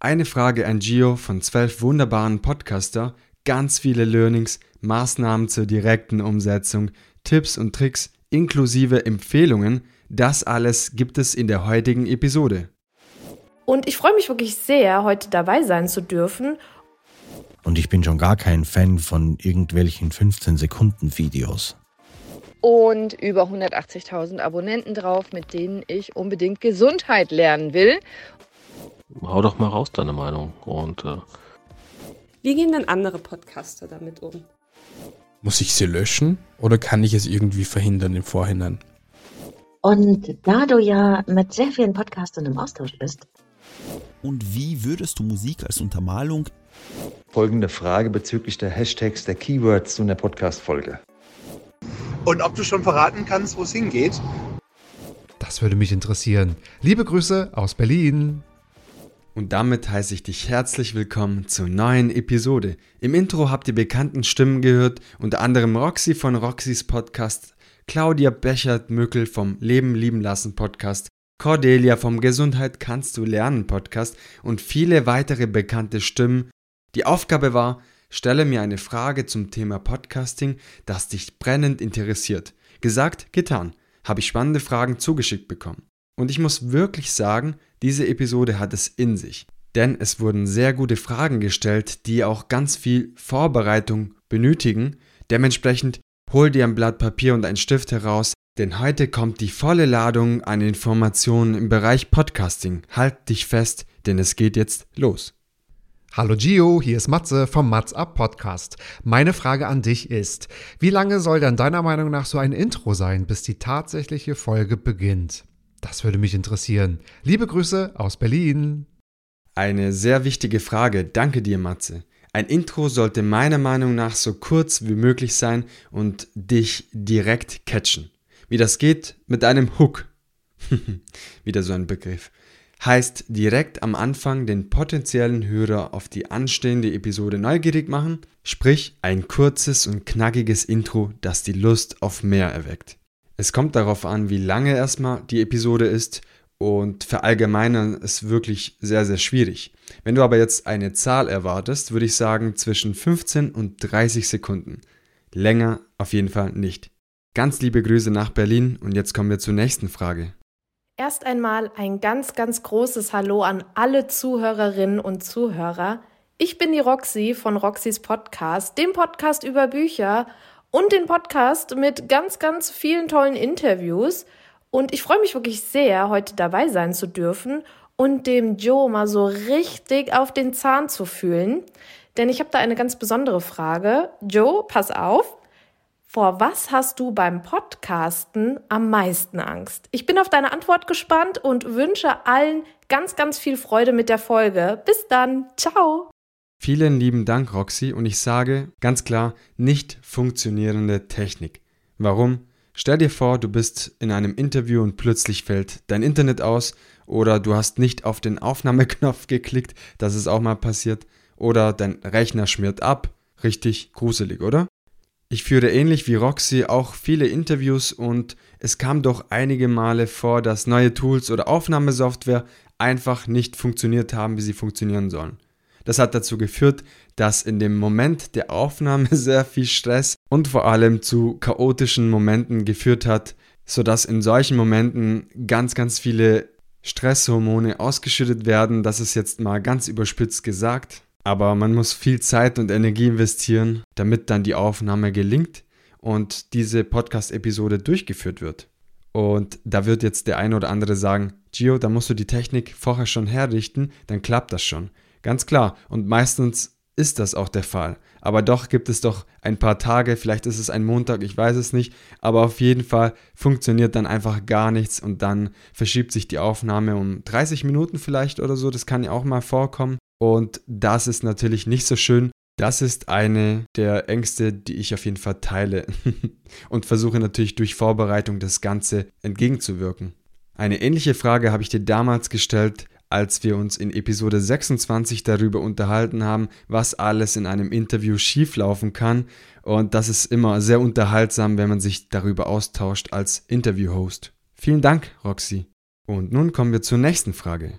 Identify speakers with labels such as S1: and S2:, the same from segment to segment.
S1: Eine Frage an Gio von zwölf wunderbaren Podcaster, ganz viele Learnings, Maßnahmen zur direkten Umsetzung, Tipps und Tricks inklusive Empfehlungen, das alles gibt es in der heutigen Episode.
S2: Und ich freue mich wirklich sehr, heute dabei sein zu dürfen.
S3: Und ich bin schon gar kein Fan von irgendwelchen 15-Sekunden-Videos.
S4: Und über 180.000 Abonnenten drauf, mit denen ich unbedingt Gesundheit lernen will
S5: hau doch mal raus deine Meinung. Und äh
S2: wie gehen denn andere Podcaster damit um?
S6: Muss ich sie löschen oder kann ich es irgendwie verhindern im Vorhinein?
S7: Und da du ja mit sehr vielen Podcastern im Austausch bist.
S8: Und wie würdest du Musik als Untermalung?
S9: Folgende Frage bezüglich der Hashtags der Keywords zu einer Podcast-Folge.
S10: Und ob du schon verraten kannst, wo es hingeht?
S11: Das würde mich interessieren. Liebe Grüße aus Berlin.
S1: Und damit heiße ich dich herzlich willkommen zur neuen Episode. Im Intro habt ihr bekannten Stimmen gehört, unter anderem Roxy von Roxys Podcast, Claudia Bechert-Mückel vom Leben lieben lassen Podcast, Cordelia vom Gesundheit kannst du lernen Podcast und viele weitere bekannte Stimmen. Die Aufgabe war, stelle mir eine Frage zum Thema Podcasting, das dich brennend interessiert. Gesagt, getan. Habe ich spannende Fragen zugeschickt bekommen. Und ich muss wirklich sagen, diese Episode hat es in sich. Denn es wurden sehr gute Fragen gestellt, die auch ganz viel Vorbereitung benötigen. Dementsprechend hol dir ein Blatt Papier und einen Stift heraus, denn heute kommt die volle Ladung an Informationen im Bereich Podcasting. Halt dich fest, denn es geht jetzt los.
S11: Hallo Gio, hier ist Matze vom Mats Up Podcast. Meine Frage an dich ist, wie lange soll denn deiner Meinung nach so ein Intro sein, bis die tatsächliche Folge beginnt? Das würde mich interessieren. Liebe Grüße aus Berlin.
S1: Eine sehr wichtige Frage. Danke dir, Matze. Ein Intro sollte meiner Meinung nach so kurz wie möglich sein und dich direkt catchen. Wie das geht mit einem Hook. Wieder so ein Begriff. Heißt direkt am Anfang den potenziellen Hörer auf die anstehende Episode neugierig machen, sprich ein kurzes und knackiges Intro, das die Lust auf mehr erweckt. Es kommt darauf an, wie lange erstmal die Episode ist und verallgemeinern ist wirklich sehr, sehr schwierig. Wenn du aber jetzt eine Zahl erwartest, würde ich sagen zwischen 15 und 30 Sekunden. Länger auf jeden Fall nicht. Ganz liebe Grüße nach Berlin und jetzt kommen wir zur nächsten Frage.
S2: Erst einmal ein ganz, ganz großes Hallo an alle Zuhörerinnen und Zuhörer. Ich bin die Roxy von Roxys Podcast, dem Podcast über Bücher und den Podcast mit ganz, ganz vielen tollen Interviews. Und ich freue mich wirklich sehr, heute dabei sein zu dürfen und dem Joe mal so richtig auf den Zahn zu fühlen. Denn ich habe da eine ganz besondere Frage. Joe, pass auf. Vor was hast du beim Podcasten am meisten Angst? Ich bin auf deine Antwort gespannt und wünsche allen ganz, ganz viel Freude mit der Folge. Bis dann. Ciao.
S1: Vielen lieben Dank, Roxy, und ich sage ganz klar, nicht funktionierende Technik. Warum? Stell dir vor, du bist in einem Interview und plötzlich fällt dein Internet aus oder du hast nicht auf den Aufnahmeknopf geklickt, das ist auch mal passiert, oder dein Rechner schmiert ab. Richtig gruselig, oder? Ich führe ähnlich wie Roxy auch viele Interviews und es kam doch einige Male vor, dass neue Tools oder Aufnahmesoftware einfach nicht funktioniert haben, wie sie funktionieren sollen. Das hat dazu geführt, dass in dem Moment der Aufnahme sehr viel Stress und vor allem zu chaotischen Momenten geführt hat, sodass in solchen Momenten ganz, ganz viele Stresshormone ausgeschüttet werden. Das ist jetzt mal ganz überspitzt gesagt. Aber man muss viel Zeit und Energie investieren, damit dann die Aufnahme gelingt und diese Podcast-Episode durchgeführt wird. Und da wird jetzt der eine oder andere sagen, Gio, da musst du die Technik vorher schon herrichten, dann klappt das schon. Ganz klar. Und meistens ist das auch der Fall. Aber doch gibt es doch ein paar Tage, vielleicht ist es ein Montag, ich weiß es nicht, aber auf jeden Fall funktioniert dann einfach gar nichts und dann verschiebt sich die Aufnahme um 30 Minuten vielleicht oder so, das kann ja auch mal vorkommen und das ist natürlich nicht so schön. Das ist eine der Ängste, die ich auf jeden Fall teile und versuche natürlich durch Vorbereitung das Ganze entgegenzuwirken. Eine ähnliche Frage habe ich dir damals gestellt, als wir uns in Episode 26 darüber unterhalten haben, was alles in einem Interview schieflaufen kann. Und das ist immer sehr unterhaltsam, wenn man sich darüber austauscht als Interviewhost. Vielen Dank, Roxy. Und nun kommen wir zur nächsten Frage.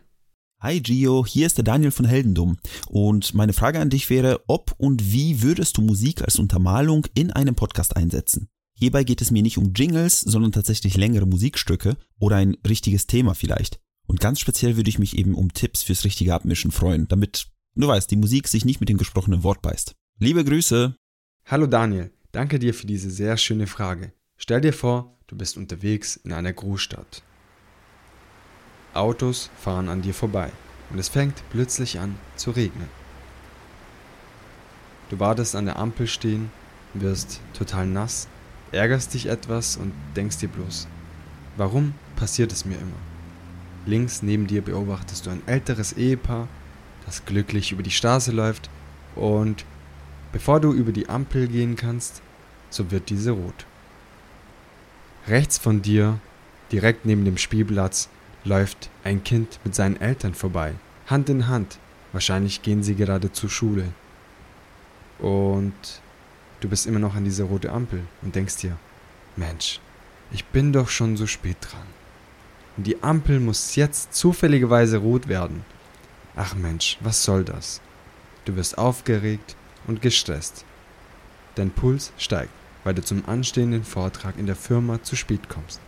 S8: Hi Gio, hier ist der Daniel von Heldendum und meine Frage an dich wäre, ob und wie würdest du Musik als Untermalung in einem Podcast einsetzen? Hierbei geht es mir nicht um Jingles, sondern tatsächlich längere Musikstücke oder ein richtiges Thema vielleicht. Und ganz speziell würde ich mich eben um Tipps fürs richtige Abmischen freuen, damit, du weißt, die Musik sich nicht mit dem gesprochenen Wort beißt. Liebe Grüße!
S1: Hallo Daniel, danke dir für diese sehr schöne Frage. Stell dir vor, du bist unterwegs in einer Großstadt. Autos fahren an dir vorbei und es fängt plötzlich an zu regnen. Du wartest an der Ampel stehen, wirst total nass, ärgerst dich etwas und denkst dir bloß, warum passiert es mir immer? Links neben dir beobachtest du ein älteres Ehepaar, das glücklich über die Straße läuft und bevor du über die Ampel gehen kannst, so wird diese rot. Rechts von dir, direkt neben dem Spielplatz, läuft ein Kind mit seinen Eltern vorbei, Hand in Hand. Wahrscheinlich gehen sie gerade zur Schule. Und du bist immer noch an dieser rote Ampel und denkst dir, Mensch, ich bin doch schon so spät dran. Und die Ampel muss jetzt zufälligerweise rot werden. Ach Mensch, was soll das? Du wirst aufgeregt und gestresst. Dein Puls steigt, weil du zum anstehenden Vortrag in der Firma zu spät kommst.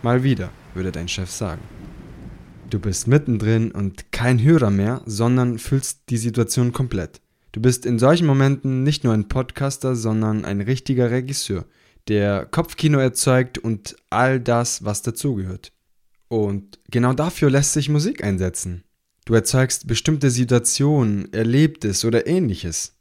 S1: Mal wieder, würde dein Chef sagen. Du bist mittendrin und kein Hörer mehr, sondern fühlst die Situation komplett. Du bist in solchen Momenten nicht nur ein Podcaster, sondern ein richtiger Regisseur, der Kopfkino erzeugt und all das, was dazugehört. Und genau dafür lässt sich Musik einsetzen. Du erzeugst bestimmte Situationen, Erlebtes oder ähnliches.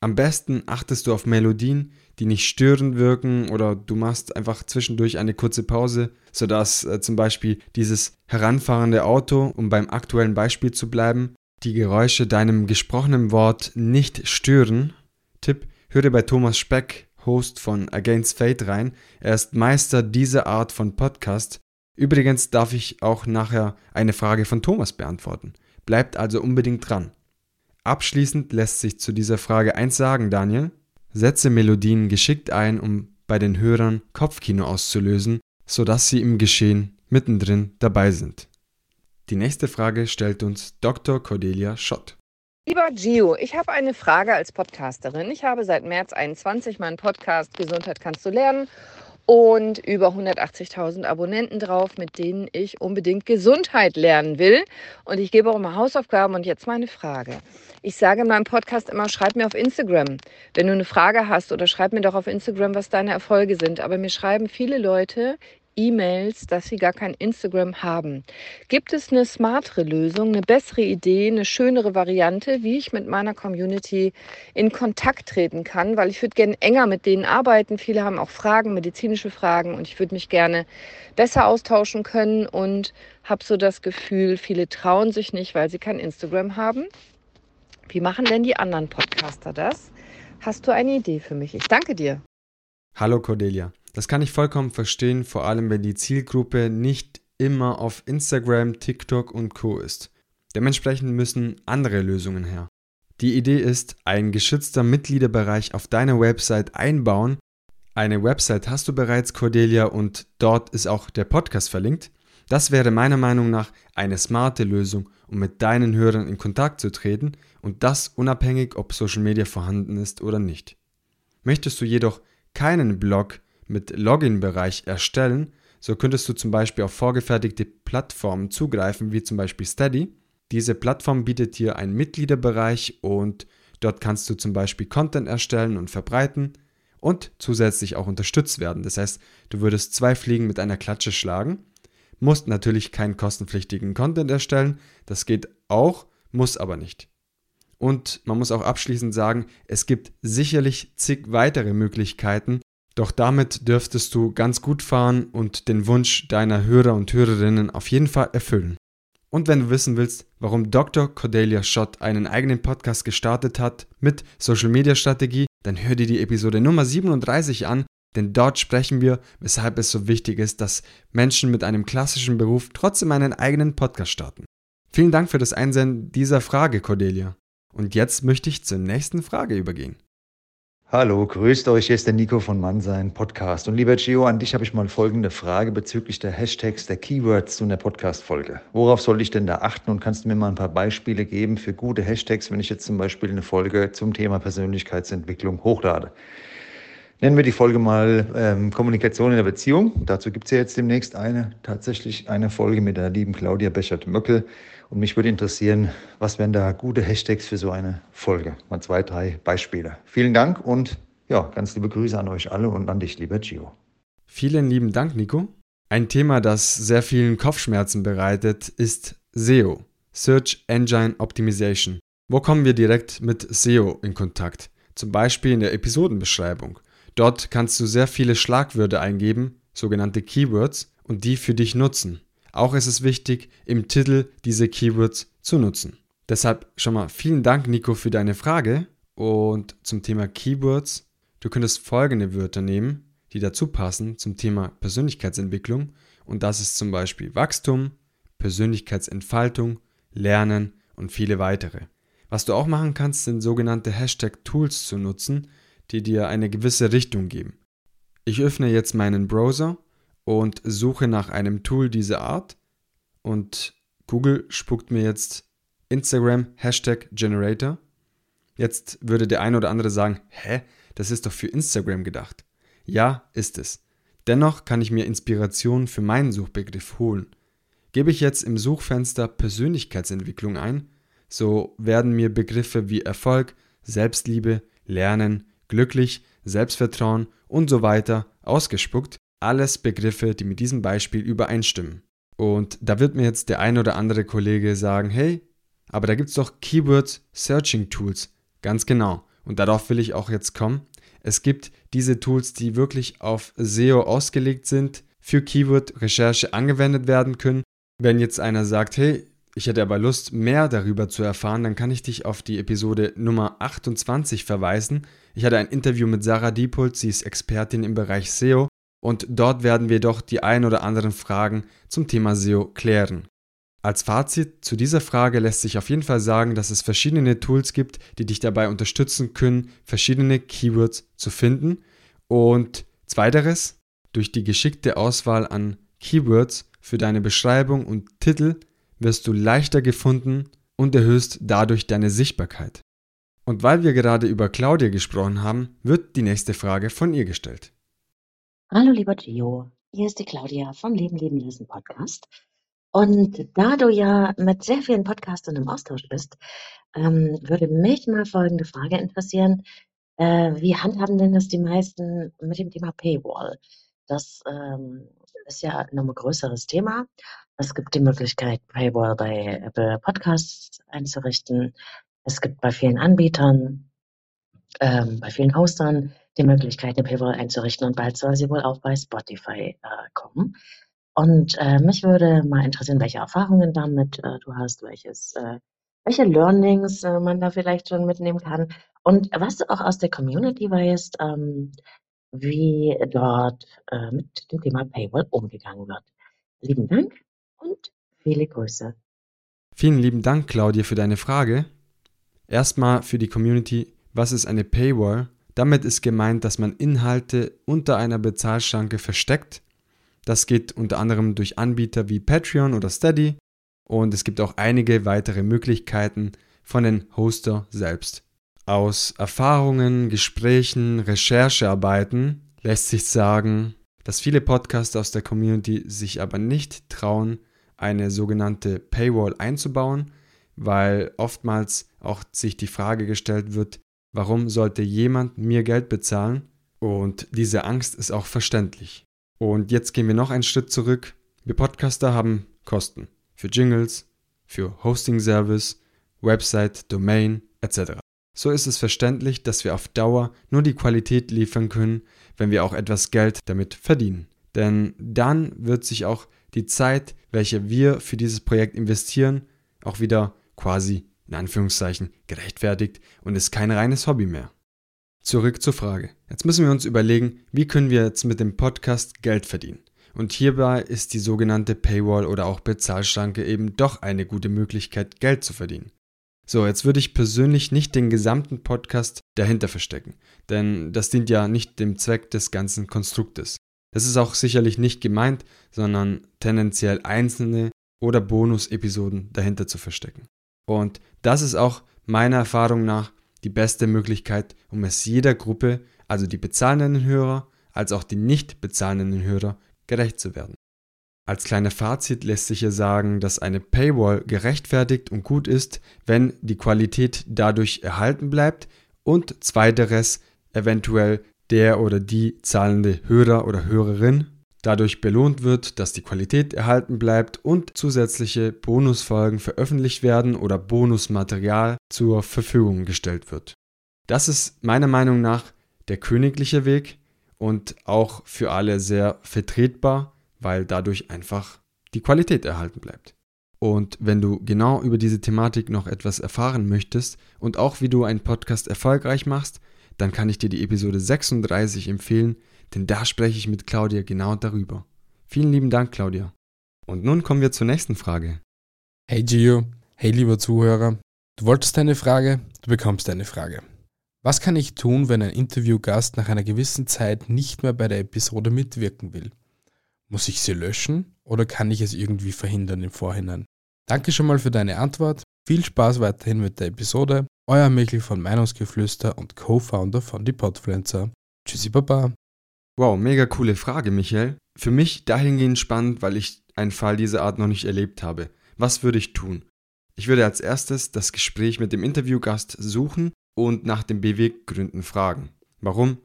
S1: Am besten achtest du auf Melodien, die nicht störend wirken oder du machst einfach zwischendurch eine kurze Pause, sodass äh, zum Beispiel dieses heranfahrende Auto, um beim aktuellen Beispiel zu bleiben, die Geräusche deinem gesprochenen Wort nicht stören. Tipp, höre bei Thomas Speck, Host von Against Fate rein. Er ist Meister dieser Art von Podcast. Übrigens darf ich auch nachher eine Frage von Thomas beantworten. Bleibt also unbedingt dran. Abschließend lässt sich zu dieser Frage eins sagen, Daniel. Setze Melodien geschickt ein, um bei den Hörern Kopfkino auszulösen, sodass sie im Geschehen mittendrin dabei sind. Die nächste Frage stellt uns Dr. Cordelia Schott.
S4: Lieber Gio, ich habe eine Frage als Podcasterin. Ich habe seit März 21 meinen Podcast Gesundheit kannst du lernen und über 180.000 Abonnenten drauf, mit denen ich unbedingt Gesundheit lernen will. Und ich gebe auch immer Hausaufgaben. Und jetzt meine Frage. Ich sage in meinem Podcast immer, schreib mir auf Instagram, wenn du eine Frage hast oder schreib mir doch auf Instagram, was deine Erfolge sind. Aber mir schreiben viele Leute, E-Mails, dass sie gar kein Instagram haben. Gibt es eine smartere Lösung, eine bessere Idee, eine schönere Variante, wie ich mit meiner Community in Kontakt treten kann? Weil ich würde gerne enger mit denen arbeiten. Viele haben auch Fragen, medizinische Fragen und ich würde mich gerne besser austauschen können und habe so das Gefühl, viele trauen sich nicht, weil sie kein Instagram haben. Wie machen denn die anderen Podcaster das? Hast du eine Idee für mich? Ich danke dir.
S1: Hallo Cordelia. Das kann ich vollkommen verstehen, vor allem wenn die Zielgruppe nicht immer auf Instagram, TikTok und Co ist. Dementsprechend müssen andere Lösungen her. Die Idee ist, ein geschützter Mitgliederbereich auf deiner Website einbauen. Eine Website hast du bereits, Cordelia, und dort ist auch der Podcast verlinkt. Das wäre meiner Meinung nach eine smarte Lösung, um mit deinen Hörern in Kontakt zu treten und das unabhängig, ob Social Media vorhanden ist oder nicht. Möchtest du jedoch keinen Blog mit Login-Bereich erstellen, so könntest du zum Beispiel auf vorgefertigte Plattformen zugreifen, wie zum Beispiel Steady. Diese Plattform bietet dir einen Mitgliederbereich und dort kannst du zum Beispiel Content erstellen und verbreiten und zusätzlich auch unterstützt werden. Das heißt, du würdest zwei Fliegen mit einer Klatsche schlagen, musst natürlich keinen kostenpflichtigen Content erstellen, das geht auch, muss aber nicht. Und man muss auch abschließend sagen, es gibt sicherlich zig weitere Möglichkeiten, doch damit dürftest du ganz gut fahren und den Wunsch deiner Hörer und Hörerinnen auf jeden Fall erfüllen. Und wenn du wissen willst, warum Dr. Cordelia Schott einen eigenen Podcast gestartet hat mit Social Media Strategie, dann hör dir die Episode Nummer 37 an, denn dort sprechen wir, weshalb es so wichtig ist, dass Menschen mit einem klassischen Beruf trotzdem einen eigenen Podcast starten. Vielen Dank für das Einsenden dieser Frage, Cordelia. Und jetzt möchte ich zur nächsten Frage übergehen.
S9: Hallo, grüßt euch, hier ist der Nico von Mannsein Podcast. Und lieber Gio, an dich habe ich mal folgende Frage bezüglich der Hashtags, der Keywords zu einer Podcast-Folge. Worauf soll ich denn da achten und kannst du mir mal ein paar Beispiele geben für gute Hashtags, wenn ich jetzt zum Beispiel eine Folge zum Thema Persönlichkeitsentwicklung hochlade? Nennen wir die Folge mal ähm, Kommunikation in der Beziehung. Dazu gibt es ja jetzt demnächst eine, tatsächlich eine Folge mit der lieben Claudia Bechert-Möckel. Und mich würde interessieren, was wären da gute Hashtags für so eine Folge? Mal zwei, drei Beispiele. Vielen Dank und ja, ganz liebe Grüße an euch alle und an dich, lieber Gio.
S1: Vielen lieben Dank, Nico. Ein Thema, das sehr vielen Kopfschmerzen bereitet, ist SEO, Search Engine Optimization. Wo kommen wir direkt mit SEO in Kontakt? Zum Beispiel in der Episodenbeschreibung. Dort kannst du sehr viele Schlagwörter eingeben, sogenannte Keywords, und die für dich nutzen. Auch ist es wichtig, im Titel diese Keywords zu nutzen. Deshalb schon mal vielen Dank, Nico, für deine Frage. Und zum Thema Keywords, du könntest folgende Wörter nehmen, die dazu passen zum Thema Persönlichkeitsentwicklung. Und das ist zum Beispiel Wachstum, Persönlichkeitsentfaltung, Lernen und viele weitere. Was du auch machen kannst, sind sogenannte Hashtag-Tools zu nutzen, die dir eine gewisse Richtung geben. Ich öffne jetzt meinen Browser und suche nach einem Tool dieser Art und Google spuckt mir jetzt Instagram Hashtag Generator. Jetzt würde der eine oder andere sagen, hä, das ist doch für Instagram gedacht. Ja, ist es. Dennoch kann ich mir Inspiration für meinen Suchbegriff holen. Gebe ich jetzt im Suchfenster Persönlichkeitsentwicklung ein, so werden mir Begriffe wie Erfolg, Selbstliebe, Lernen, glücklich, Selbstvertrauen und so weiter ausgespuckt, alles Begriffe, die mit diesem Beispiel übereinstimmen. Und da wird mir jetzt der ein oder andere Kollege sagen, hey, aber da gibt es doch Keyword Searching Tools. Ganz genau. Und darauf will ich auch jetzt kommen. Es gibt diese Tools, die wirklich auf SEO ausgelegt sind, für Keyword-Recherche angewendet werden können. Wenn jetzt einer sagt, hey, ich hätte aber Lust, mehr darüber zu erfahren, dann kann ich dich auf die Episode Nummer 28 verweisen. Ich hatte ein Interview mit Sarah Diepold, sie ist Expertin im Bereich SEO und dort werden wir doch die ein oder anderen Fragen zum Thema SEO klären. Als Fazit zu dieser Frage lässt sich auf jeden Fall sagen, dass es verschiedene Tools gibt, die dich dabei unterstützen können, verschiedene Keywords zu finden. Und zweiteres, durch die geschickte Auswahl an Keywords für deine Beschreibung und Titel wirst du leichter gefunden und erhöhst dadurch deine Sichtbarkeit. Und weil wir gerade über Claudia gesprochen haben, wird die nächste Frage von ihr gestellt.
S7: Hallo lieber Gio, hier ist die Claudia vom Leben, Leben, Lesen Podcast. Und da du ja mit sehr vielen Podcastern im Austausch bist, ähm, würde mich mal folgende Frage interessieren. Äh, wie handhaben denn das die meisten mit dem Thema Paywall? Das ähm, ist ja noch ein größeres Thema. Es gibt die Möglichkeit, Paywall bei Apple Podcasts einzurichten. Es gibt bei vielen Anbietern, ähm, bei vielen Hostern die Möglichkeit, eine Paywall einzurichten und bald soll sie wohl auch bei Spotify äh, kommen. Und äh, mich würde mal interessieren, welche Erfahrungen damit äh, du hast, welches, äh, welche Learnings äh, man da vielleicht schon mitnehmen kann und was du auch aus der Community weißt, ähm, wie dort äh, mit dem Thema Paywall umgegangen wird. Lieben Dank und viele Grüße.
S1: Vielen lieben Dank, Claudia, für deine Frage. Erstmal für die Community, was ist eine Paywall? Damit ist gemeint, dass man Inhalte unter einer Bezahlschranke versteckt. Das geht unter anderem durch Anbieter wie Patreon oder Steady und es gibt auch einige weitere Möglichkeiten von den Hoster selbst. Aus Erfahrungen, Gesprächen, Recherchearbeiten lässt sich sagen, dass viele Podcaster aus der Community sich aber nicht trauen, eine sogenannte Paywall einzubauen, weil oftmals auch sich die Frage gestellt wird, warum sollte jemand mir Geld bezahlen? Und diese Angst ist auch verständlich. Und jetzt gehen wir noch einen Schritt zurück. Wir Podcaster haben Kosten für Jingles, für Hosting-Service, Website, Domain etc. So ist es verständlich, dass wir auf Dauer nur die Qualität liefern können, wenn wir auch etwas Geld damit verdienen. Denn dann wird sich auch die Zeit, welche wir für dieses Projekt investieren, auch wieder quasi in Anführungszeichen gerechtfertigt und ist kein reines Hobby mehr. Zurück zur Frage. Jetzt müssen wir uns überlegen, wie können wir jetzt mit dem Podcast Geld verdienen. Und hierbei ist die sogenannte Paywall oder auch Bezahlschranke eben doch eine gute Möglichkeit, Geld zu verdienen. So, jetzt würde ich persönlich nicht den gesamten Podcast dahinter verstecken, denn das dient ja nicht dem Zweck des ganzen Konstruktes. Das ist auch sicherlich nicht gemeint, sondern tendenziell einzelne oder Bonus-Episoden dahinter zu verstecken. Und das ist auch meiner Erfahrung nach die beste Möglichkeit, um es jeder Gruppe, also die bezahlenden Hörer als auch die nicht bezahlenden Hörer, gerecht zu werden. Als kleiner Fazit lässt sich hier sagen, dass eine Paywall gerechtfertigt und gut ist, wenn die Qualität dadurch erhalten bleibt und zweiteres eventuell der oder die zahlende Hörer oder Hörerin dadurch belohnt wird, dass die Qualität erhalten bleibt und zusätzliche Bonusfolgen veröffentlicht werden oder Bonusmaterial zur Verfügung gestellt wird. Das ist meiner Meinung nach der königliche Weg und auch für alle sehr vertretbar, weil dadurch einfach die Qualität erhalten bleibt. Und wenn du genau über diese Thematik noch etwas erfahren möchtest und auch wie du einen Podcast erfolgreich machst, dann kann ich dir die Episode 36 empfehlen, denn da spreche ich mit Claudia genau darüber. Vielen lieben Dank, Claudia. Und nun kommen wir zur nächsten Frage.
S6: Hey Gio, hey lieber Zuhörer, du wolltest eine Frage, du bekommst eine Frage. Was kann ich tun, wenn ein Interviewgast nach einer gewissen Zeit nicht mehr bei der Episode mitwirken will? Muss ich sie löschen oder kann ich es irgendwie verhindern im Vorhinein? Danke schon mal für deine Antwort. Viel Spaß weiterhin mit der Episode. Euer Michel von Meinungsgeflüster und Co-Founder von Die Podfluencer. Tschüssi Baba.
S1: Wow, mega coole Frage, Michael. Für mich dahingehend spannend, weil ich einen Fall dieser Art noch nicht erlebt habe. Was würde ich tun? Ich würde als erstes das Gespräch mit dem Interviewgast suchen und nach den Beweggründen fragen. Warum?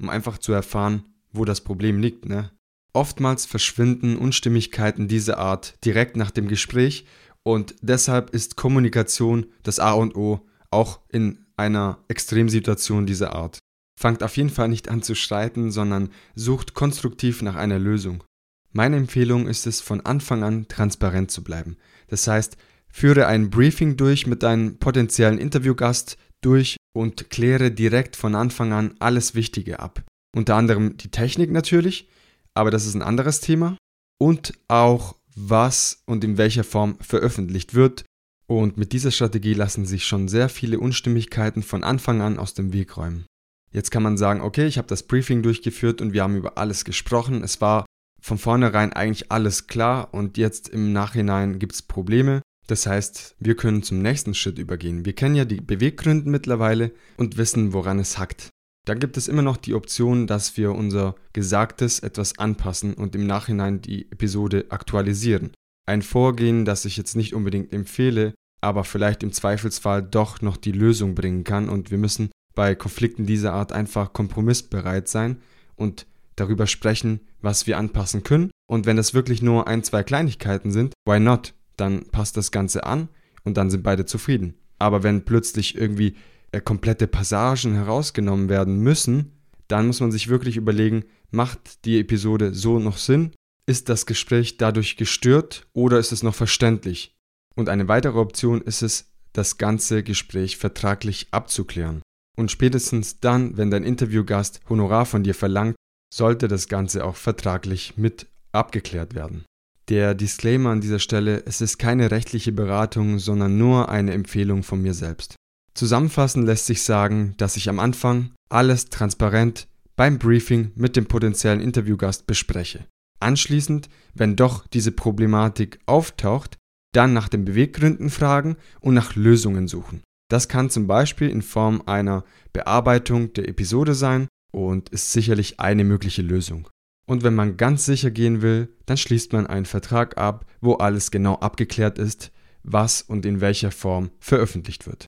S1: Um einfach zu erfahren, wo das Problem liegt, ne? Oftmals verschwinden Unstimmigkeiten dieser Art direkt nach dem Gespräch und deshalb ist Kommunikation das A und O, auch in einer Extremsituation dieser Art. Fangt auf jeden Fall nicht an zu streiten, sondern sucht konstruktiv nach einer Lösung. Meine Empfehlung ist es, von Anfang an transparent zu bleiben. Das heißt, führe ein Briefing durch mit deinem potenziellen Interviewgast durch und kläre direkt von Anfang an alles Wichtige ab. Unter anderem die Technik natürlich, aber das ist ein anderes Thema. Und auch was und in welcher Form veröffentlicht wird. Und mit dieser Strategie lassen sich schon sehr viele Unstimmigkeiten von Anfang an aus dem Weg räumen. Jetzt kann man sagen, okay, ich habe das Briefing durchgeführt und wir haben über alles gesprochen. Es war von vornherein eigentlich alles klar und jetzt im Nachhinein gibt es Probleme. Das heißt, wir können zum nächsten Schritt übergehen. Wir kennen ja die Beweggründe mittlerweile und wissen, woran es hackt. Dann gibt es immer noch die Option, dass wir unser Gesagtes etwas anpassen und im Nachhinein die Episode aktualisieren. Ein Vorgehen, das ich jetzt nicht unbedingt empfehle, aber vielleicht im Zweifelsfall doch noch die Lösung bringen kann und wir müssen bei Konflikten dieser Art einfach kompromissbereit sein und darüber sprechen, was wir anpassen können. Und wenn es wirklich nur ein, zwei Kleinigkeiten sind, why not? Dann passt das Ganze an und dann sind beide zufrieden. Aber wenn plötzlich irgendwie äh, komplette Passagen herausgenommen werden müssen, dann muss man sich wirklich überlegen, macht die Episode so noch Sinn? Ist das Gespräch dadurch gestört oder ist es noch verständlich? Und eine weitere Option ist es, das ganze Gespräch vertraglich abzuklären. Und spätestens dann, wenn dein Interviewgast Honorar von dir verlangt, sollte das Ganze auch vertraglich mit abgeklärt werden. Der Disclaimer an dieser Stelle, es ist keine rechtliche Beratung, sondern nur eine Empfehlung von mir selbst. Zusammenfassend lässt sich sagen, dass ich am Anfang alles transparent beim Briefing mit dem potenziellen Interviewgast bespreche. Anschließend, wenn doch diese Problematik auftaucht, dann nach den Beweggründen fragen und nach Lösungen suchen. Das kann zum Beispiel in Form einer Bearbeitung der Episode sein und ist sicherlich eine mögliche Lösung. Und wenn man ganz sicher gehen will, dann schließt man einen Vertrag ab, wo alles genau abgeklärt ist, was und in welcher Form veröffentlicht wird.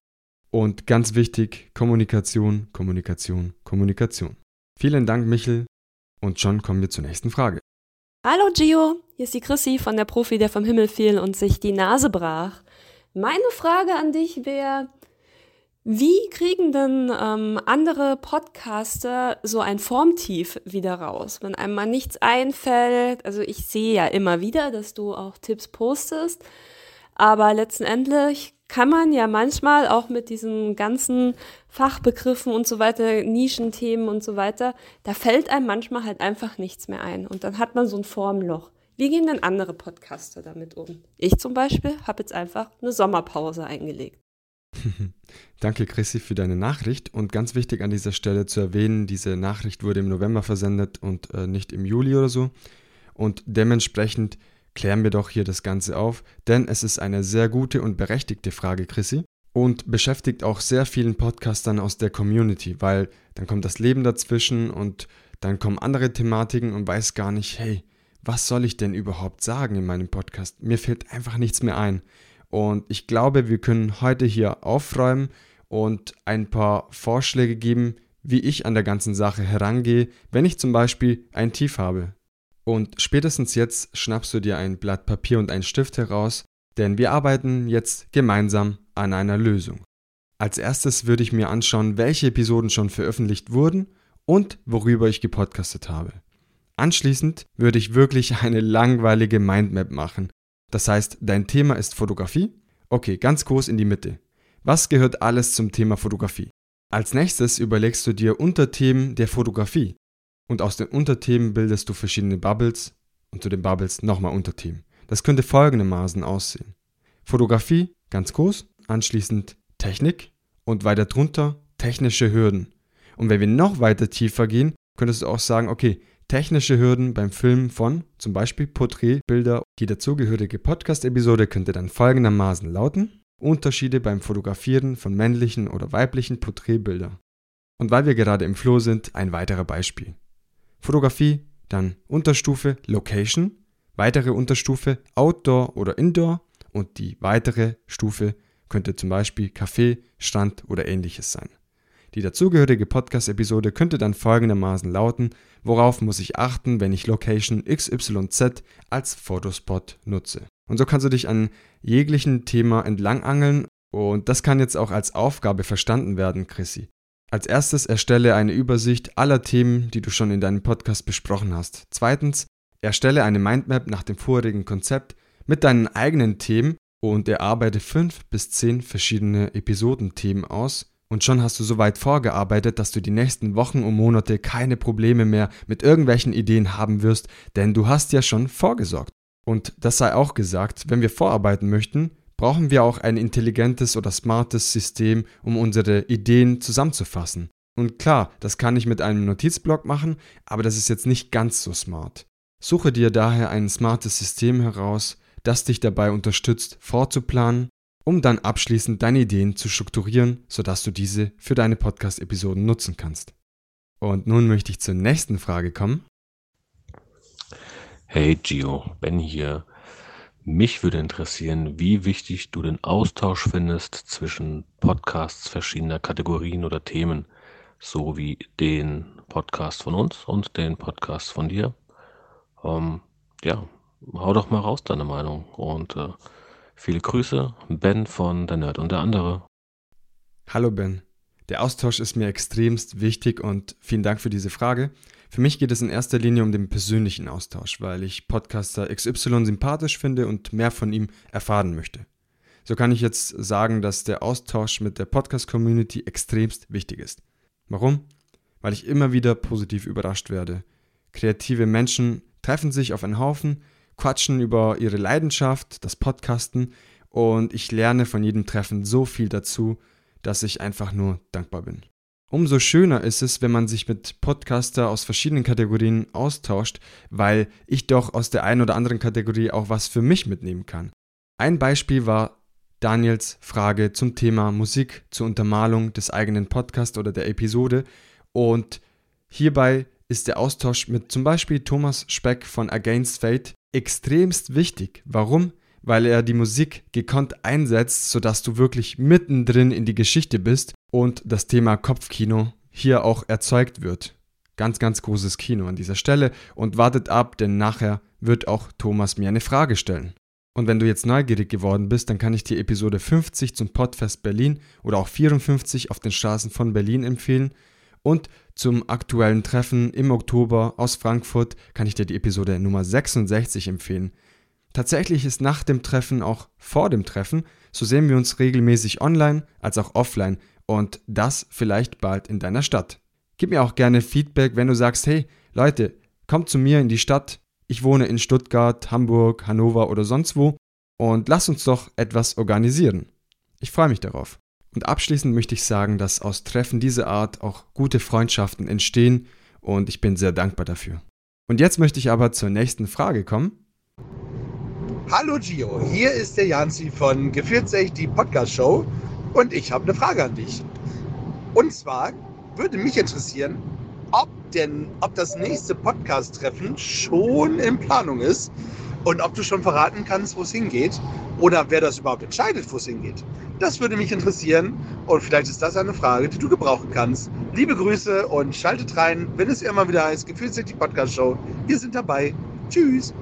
S1: Und ganz wichtig, Kommunikation, Kommunikation, Kommunikation. Vielen Dank, Michel. Und schon kommen wir zur nächsten Frage.
S12: Hallo Gio, hier ist die Chrissy von der Profi, der vom Himmel fiel und sich die Nase brach. Meine Frage an dich wäre, wie kriegen denn ähm, andere Podcaster so ein Formtief wieder raus, wenn einem mal nichts einfällt? Also ich sehe ja immer wieder, dass du auch Tipps postest, aber letztendlich kann man ja manchmal auch mit diesen ganzen Fachbegriffen und so weiter, Nischenthemen und so weiter, da fällt einem manchmal halt einfach nichts mehr ein. Und dann hat man so ein Formloch. Wie gehen denn andere Podcaster damit um? Ich zum Beispiel habe jetzt einfach eine Sommerpause eingelegt.
S1: Danke, Chrissy, für deine Nachricht. Und ganz wichtig an dieser Stelle zu erwähnen, diese Nachricht wurde im November versendet und äh, nicht im Juli oder so. Und dementsprechend klären wir doch hier das Ganze auf, denn es ist eine sehr gute und berechtigte Frage, Chrissy. Und beschäftigt auch sehr vielen Podcastern aus der Community, weil dann kommt das Leben dazwischen und dann kommen andere Thematiken und weiß gar nicht, hey, was soll ich denn überhaupt sagen in meinem Podcast? Mir fällt einfach nichts mehr ein. Und ich glaube, wir können heute hier aufräumen und ein paar Vorschläge geben, wie ich an der ganzen Sache herangehe, wenn ich zum Beispiel ein Tief habe. Und spätestens jetzt schnappst du dir ein Blatt Papier und einen Stift heraus, denn wir arbeiten jetzt gemeinsam an einer Lösung. Als erstes würde ich mir anschauen, welche Episoden schon veröffentlicht wurden und worüber ich gepodcastet habe. Anschließend würde ich wirklich eine langweilige Mindmap machen das heißt, dein Thema ist Fotografie? Okay, ganz groß in die Mitte. Was gehört alles zum Thema Fotografie? Als nächstes überlegst du dir Unterthemen der Fotografie. Und aus den Unterthemen bildest du verschiedene Bubbles und zu den Bubbles nochmal Unterthemen. Das könnte folgendermaßen aussehen. Fotografie, ganz groß, anschließend Technik und weiter drunter technische Hürden. Und wenn wir noch weiter tiefer gehen, könntest du auch sagen, okay, Technische Hürden beim Filmen von zum Beispiel Porträtbilder. Die dazugehörige Podcast-Episode könnte dann folgendermaßen lauten: Unterschiede beim Fotografieren von männlichen oder weiblichen Porträtbildern. Und weil wir gerade im Flow sind, ein weiterer Beispiel. Fotografie, dann Unterstufe Location, weitere Unterstufe Outdoor oder Indoor und die weitere Stufe könnte zum Beispiel Café, Strand oder ähnliches sein. Die dazugehörige Podcast-Episode könnte dann folgendermaßen lauten: Worauf muss ich achten, wenn ich Location XYZ als Fotospot nutze? Und so kannst du dich an jeglichen Thema entlangangeln und das kann jetzt auch als Aufgabe verstanden werden, Chrissy. Als erstes erstelle eine Übersicht aller Themen, die du schon in deinem Podcast besprochen hast. Zweitens, erstelle eine Mindmap nach dem vorherigen Konzept mit deinen eigenen Themen und erarbeite fünf bis zehn verschiedene Episodenthemen aus und schon hast du so weit vorgearbeitet, dass du die nächsten Wochen und Monate keine Probleme mehr mit irgendwelchen Ideen haben wirst, denn du hast ja schon vorgesorgt. Und das sei auch gesagt, wenn wir vorarbeiten möchten, brauchen wir auch ein intelligentes oder smartes System, um unsere Ideen zusammenzufassen. Und klar, das kann ich mit einem Notizblock machen, aber das ist jetzt nicht ganz so smart. Suche dir daher ein smartes System heraus, das dich dabei unterstützt, vorzuplanen um dann abschließend deine Ideen zu strukturieren, sodass du diese für deine Podcast-Episoden nutzen kannst. Und nun möchte ich zur nächsten Frage kommen.
S5: Hey Gio, Ben hier. Mich würde interessieren, wie wichtig du den Austausch findest zwischen Podcasts verschiedener Kategorien oder Themen, so wie den Podcast von uns und den Podcast von dir. Ähm, ja, hau doch mal raus deine Meinung und äh, Viele Grüße, Ben von Der Nerd und der andere.
S1: Hallo Ben. Der Austausch ist mir extremst wichtig und vielen Dank für diese Frage. Für mich geht es in erster Linie um den persönlichen Austausch, weil ich Podcaster XY sympathisch finde und mehr von ihm erfahren möchte. So kann ich jetzt sagen, dass der Austausch mit der Podcast-Community extremst wichtig ist. Warum? Weil ich immer wieder positiv überrascht werde. Kreative Menschen treffen sich auf einen Haufen, quatschen über ihre Leidenschaft, das Podcasten und ich lerne von jedem Treffen so viel dazu, dass ich einfach nur dankbar bin. Umso schöner ist es, wenn man sich mit Podcaster aus verschiedenen Kategorien austauscht, weil ich doch aus der einen oder anderen Kategorie auch was für mich mitnehmen kann. Ein Beispiel war Daniels Frage zum Thema Musik zur Untermalung des eigenen Podcasts oder der Episode und hierbei ist der Austausch mit zum Beispiel Thomas Speck von Against Fate extremst wichtig. Warum? Weil er die Musik gekonnt einsetzt, sodass du wirklich mittendrin in die Geschichte bist und das Thema Kopfkino hier auch erzeugt wird. Ganz, ganz großes Kino an dieser Stelle und wartet ab, denn nachher wird auch Thomas mir eine Frage stellen. Und wenn du jetzt neugierig geworden bist, dann kann ich dir Episode 50 zum Podfest Berlin oder auch 54 auf den Straßen von Berlin empfehlen. Und zum aktuellen Treffen im Oktober aus Frankfurt kann ich dir die Episode Nummer 66 empfehlen. Tatsächlich ist nach dem Treffen auch vor dem Treffen, so sehen wir uns regelmäßig online als auch offline und das vielleicht bald in deiner Stadt. Gib mir auch gerne Feedback, wenn du sagst, hey Leute, kommt zu mir in die Stadt, ich wohne in Stuttgart, Hamburg, Hannover oder sonst wo und lass uns doch etwas organisieren. Ich freue mich darauf. Und abschließend möchte ich sagen, dass aus Treffen dieser Art auch gute Freundschaften entstehen und ich bin sehr dankbar dafür. Und jetzt möchte ich aber zur nächsten Frage kommen.
S10: Hallo Gio, hier ist der Janzi von Geführt sich die Podcast Show und ich habe eine Frage an dich. Und zwar würde mich interessieren, ob denn, ob das nächste Podcast-Treffen schon in Planung ist und ob du schon verraten kannst, wo es hingeht oder wer das überhaupt entscheidet, wo es hingeht. Das würde mich interessieren und vielleicht ist das eine Frage, die du gebrauchen kannst. Liebe Grüße und schaltet rein, wenn es immer wieder heißt, Gefühlt sich die Podcast Show. Wir sind dabei. Tschüss.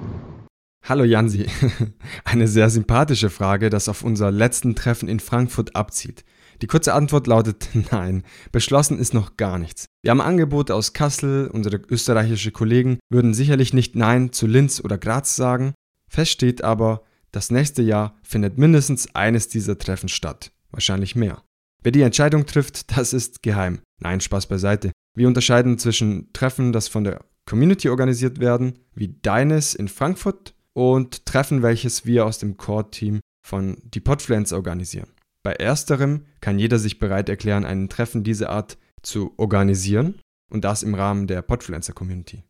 S1: Hallo Jansi. Eine sehr sympathische Frage, das auf unser letzten Treffen in Frankfurt abzieht. Die kurze Antwort lautet nein. Beschlossen ist noch gar nichts. Wir haben Angebote aus Kassel, unsere österreichische Kollegen würden sicherlich nicht nein zu Linz oder Graz sagen. Fest steht aber, das nächste Jahr findet mindestens eines dieser Treffen statt. Wahrscheinlich mehr. Wer die Entscheidung trifft, das ist geheim. Nein, Spaß beiseite. Wir unterscheiden zwischen Treffen, das von der Community organisiert werden, wie deines in Frankfurt, und Treffen, welches wir aus dem Core-Team von die Podfluencer organisieren. Bei ersterem kann jeder sich bereit erklären, ein Treffen dieser Art zu organisieren und das im Rahmen der Podfluencer Community.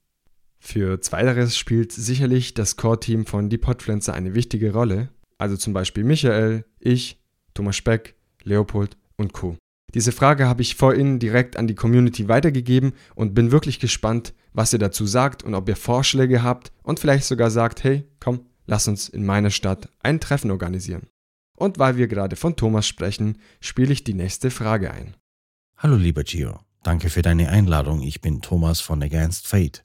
S1: Für zweiteres spielt sicherlich das Core-Team von Die Podfluencer eine wichtige Rolle, also zum Beispiel Michael, ich, Thomas Speck, Leopold und Co. Diese Frage habe ich vorhin direkt an die Community weitergegeben und bin wirklich gespannt, was ihr dazu sagt und ob ihr Vorschläge habt und vielleicht sogar sagt, hey, komm, lass uns in meiner Stadt ein Treffen organisieren. Und weil wir gerade von Thomas sprechen, spiele ich die nächste Frage ein.
S3: Hallo lieber Gio, danke für deine Einladung. Ich bin Thomas von Against Fate.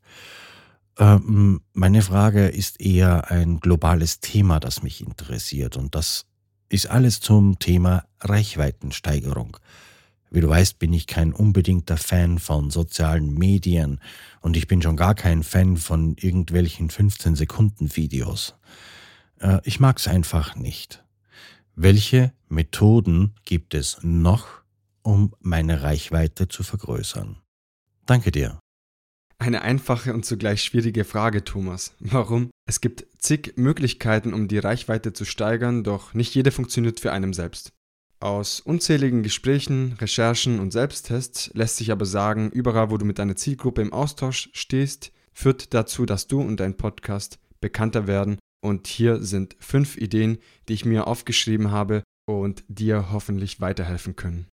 S3: Ähm, meine Frage ist eher ein globales Thema, das mich interessiert und das ist alles zum Thema Reichweitensteigerung. Wie du weißt, bin ich kein unbedingter Fan von sozialen Medien und ich bin schon gar kein Fan von irgendwelchen 15 Sekunden Videos. Äh, ich mag's einfach nicht. Welche Methoden gibt es noch, um meine Reichweite zu vergrößern? Danke dir.
S1: Eine einfache und zugleich schwierige Frage, Thomas. Warum? Es gibt zig Möglichkeiten, um die Reichweite zu steigern, doch nicht jede funktioniert für einen selbst. Aus unzähligen Gesprächen, Recherchen und Selbsttests lässt sich aber sagen, überall, wo du mit deiner Zielgruppe im Austausch stehst, führt dazu, dass du und dein Podcast bekannter werden und hier sind fünf Ideen, die ich mir aufgeschrieben habe und dir hoffentlich weiterhelfen können.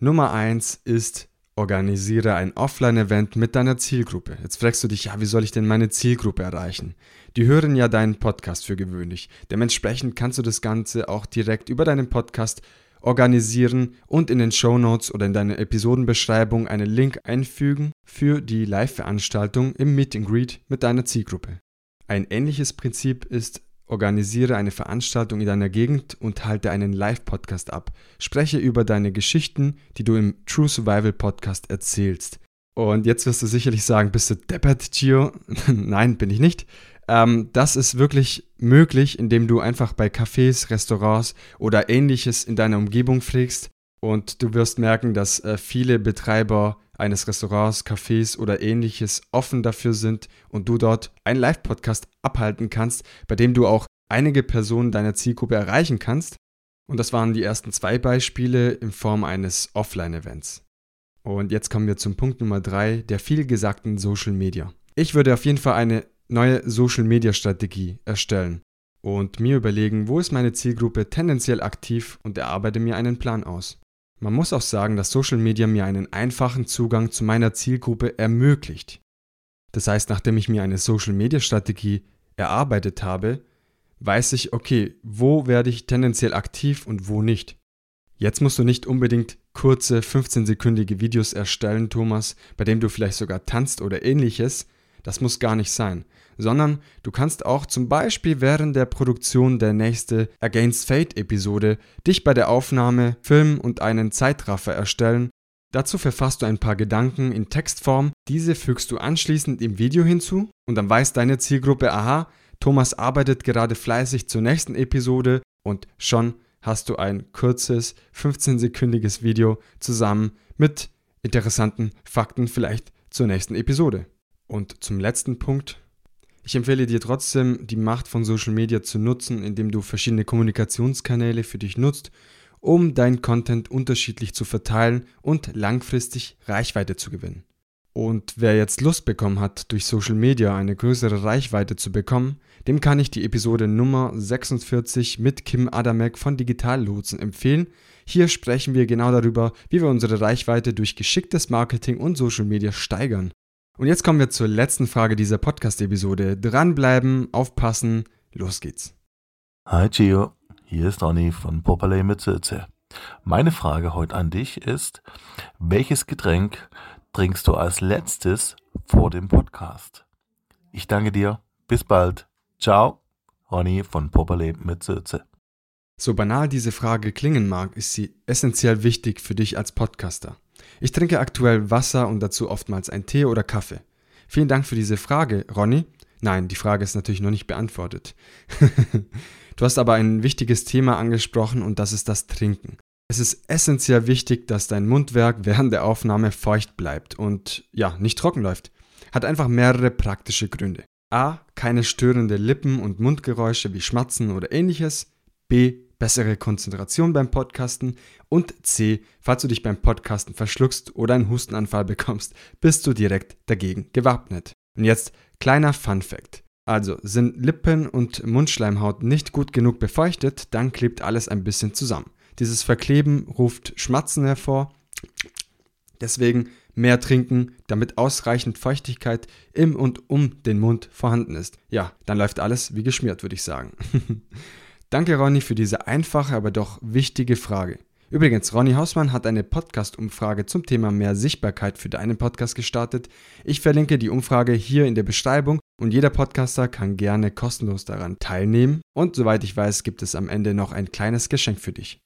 S1: Nummer eins ist, organisiere ein Offline-Event mit deiner Zielgruppe. Jetzt fragst du dich, ja, wie soll ich denn meine Zielgruppe erreichen? Die hören ja deinen Podcast für gewöhnlich. Dementsprechend kannst du das Ganze auch direkt über deinen Podcast organisieren und in den Show Notes oder in deine Episodenbeschreibung einen Link einfügen für die Live-Veranstaltung im Meet and Greet mit deiner Zielgruppe. Ein ähnliches Prinzip ist, organisiere eine Veranstaltung in deiner Gegend und halte einen Live-Podcast ab. Spreche über deine Geschichten, die du im True Survival Podcast erzählst. Und jetzt wirst du sicherlich sagen, bist du deppert, Gio? Nein, bin ich nicht. Ähm, das ist wirklich möglich, indem du einfach bei Cafés, Restaurants oder ähnliches in deiner Umgebung pflegst. Und du wirst merken, dass äh, viele Betreiber eines Restaurants, Cafés oder ähnliches offen dafür sind und du dort einen Live-Podcast abhalten kannst, bei dem du auch einige Personen deiner Zielgruppe erreichen kannst. Und das waren die ersten zwei Beispiele in Form eines Offline-Events. Und jetzt kommen wir zum Punkt Nummer drei der vielgesagten Social Media. Ich würde auf jeden Fall eine neue Social Media Strategie erstellen und mir überlegen, wo ist meine Zielgruppe tendenziell aktiv und erarbeite mir einen Plan aus. Man muss auch sagen, dass Social Media mir einen einfachen Zugang zu meiner Zielgruppe ermöglicht. Das heißt, nachdem ich mir eine Social Media Strategie erarbeitet habe, weiß ich, okay, wo werde ich tendenziell aktiv und wo nicht. Jetzt musst du nicht unbedingt kurze 15-sekündige Videos erstellen, Thomas, bei dem du vielleicht sogar tanzt oder ähnliches. Das muss gar nicht sein sondern du kannst auch zum Beispiel während der Produktion der nächste Against Fate Episode dich bei der Aufnahme filmen und einen Zeitraffer erstellen. Dazu verfasst du ein paar Gedanken in Textform, diese fügst du anschließend im Video hinzu und dann weiß deine Zielgruppe, aha, Thomas arbeitet gerade fleißig zur nächsten Episode und schon hast du ein kurzes 15-sekündiges Video zusammen mit interessanten Fakten vielleicht zur nächsten Episode. Und zum letzten Punkt ich empfehle dir trotzdem, die Macht von Social Media zu nutzen, indem du verschiedene Kommunikationskanäle für dich nutzt um deinen Content unterschiedlich zu verteilen und langfristig Reichweite zu gewinnen. Und wer jetzt Lust bekommen hat, durch Social Media eine größere Reichweite zu bekommen, dem kann ich die Episode Nummer 46 mit Kim Adamek von Digital Lotsen empfehlen. Hier sprechen wir genau darüber, wie wir unsere Reichweite durch geschicktes Marketing und Social Media steigern. Und jetzt kommen wir zur letzten Frage dieser Podcast-Episode. Dranbleiben, aufpassen, los geht's.
S13: Hi Gio, hier ist Ronny von Popperley mit Sülze. Meine Frage heute an dich ist, welches Getränk trinkst du als letztes vor dem Podcast? Ich danke dir, bis bald. Ciao, Ronny von Popperley mit Sülze.
S1: So banal diese Frage klingen mag, ist sie essentiell wichtig für dich als Podcaster. Ich trinke aktuell Wasser und dazu oftmals einen Tee oder Kaffee. Vielen Dank für diese Frage, Ronny. Nein, die Frage ist natürlich noch nicht beantwortet. du hast aber ein wichtiges Thema angesprochen und das ist das Trinken. Es ist essentiell wichtig, dass dein Mundwerk während der Aufnahme feucht bleibt und ja, nicht trocken läuft. Hat einfach mehrere praktische Gründe. A. Keine störende Lippen- und Mundgeräusche wie Schmatzen oder ähnliches. B bessere Konzentration beim Podcasten und C, falls du dich beim Podcasten verschluckst oder einen Hustenanfall bekommst, bist du direkt dagegen gewappnet. Und jetzt kleiner Fun Fact. Also sind Lippen und Mundschleimhaut nicht gut genug befeuchtet, dann klebt alles ein bisschen zusammen. Dieses Verkleben ruft Schmatzen hervor. Deswegen mehr trinken, damit ausreichend Feuchtigkeit im und um den Mund vorhanden ist. Ja, dann läuft alles wie geschmiert, würde ich sagen. Danke, Ronny, für diese einfache, aber doch wichtige Frage. Übrigens, Ronny Hausmann hat eine Podcast-Umfrage zum Thema mehr Sichtbarkeit für deinen Podcast gestartet. Ich verlinke die Umfrage hier in der Beschreibung und jeder Podcaster kann gerne kostenlos daran teilnehmen. Und soweit ich weiß, gibt es am Ende noch ein kleines Geschenk für dich.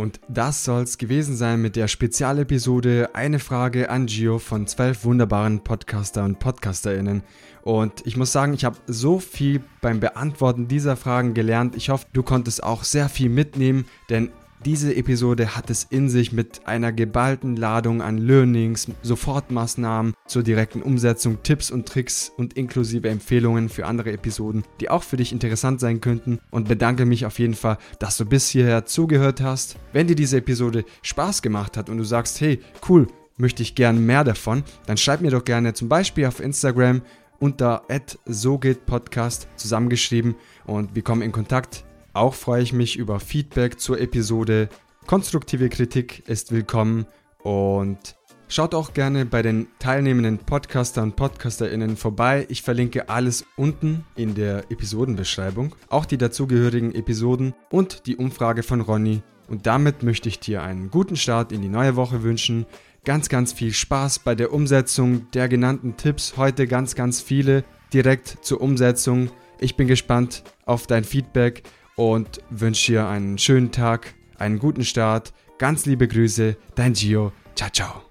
S1: Und das soll's gewesen sein mit der Spezialepisode Eine Frage an Gio von zwölf wunderbaren Podcaster und PodcasterInnen. Und ich muss sagen, ich habe so viel beim Beantworten dieser Fragen gelernt. Ich hoffe, du konntest auch sehr viel mitnehmen, denn diese Episode hat es in sich mit einer geballten Ladung an Learnings, Sofortmaßnahmen zur direkten Umsetzung, Tipps und Tricks und inklusive Empfehlungen für andere Episoden, die auch für dich interessant sein könnten und bedanke mich auf jeden Fall, dass du bis hierher zugehört hast. Wenn dir diese Episode Spaß gemacht hat und du sagst, hey, cool, möchte ich gern mehr davon, dann schreib mir doch gerne zum Beispiel auf Instagram unter @sogehtpodcast zusammengeschrieben und wir kommen in Kontakt. Auch freue ich mich über Feedback zur Episode. Konstruktive Kritik ist willkommen und schaut auch gerne bei den teilnehmenden Podcaster und Podcasterinnen vorbei. Ich verlinke alles unten in der Episodenbeschreibung, auch die dazugehörigen Episoden und die Umfrage von Ronny. Und damit möchte ich dir einen guten Start in die neue Woche wünschen. Ganz, ganz viel Spaß bei der Umsetzung der genannten Tipps. Heute ganz, ganz viele direkt zur Umsetzung. Ich bin gespannt auf dein Feedback und wünsche dir einen schönen Tag, einen guten Start. Ganz liebe Grüße, dein Gio. Ciao, ciao.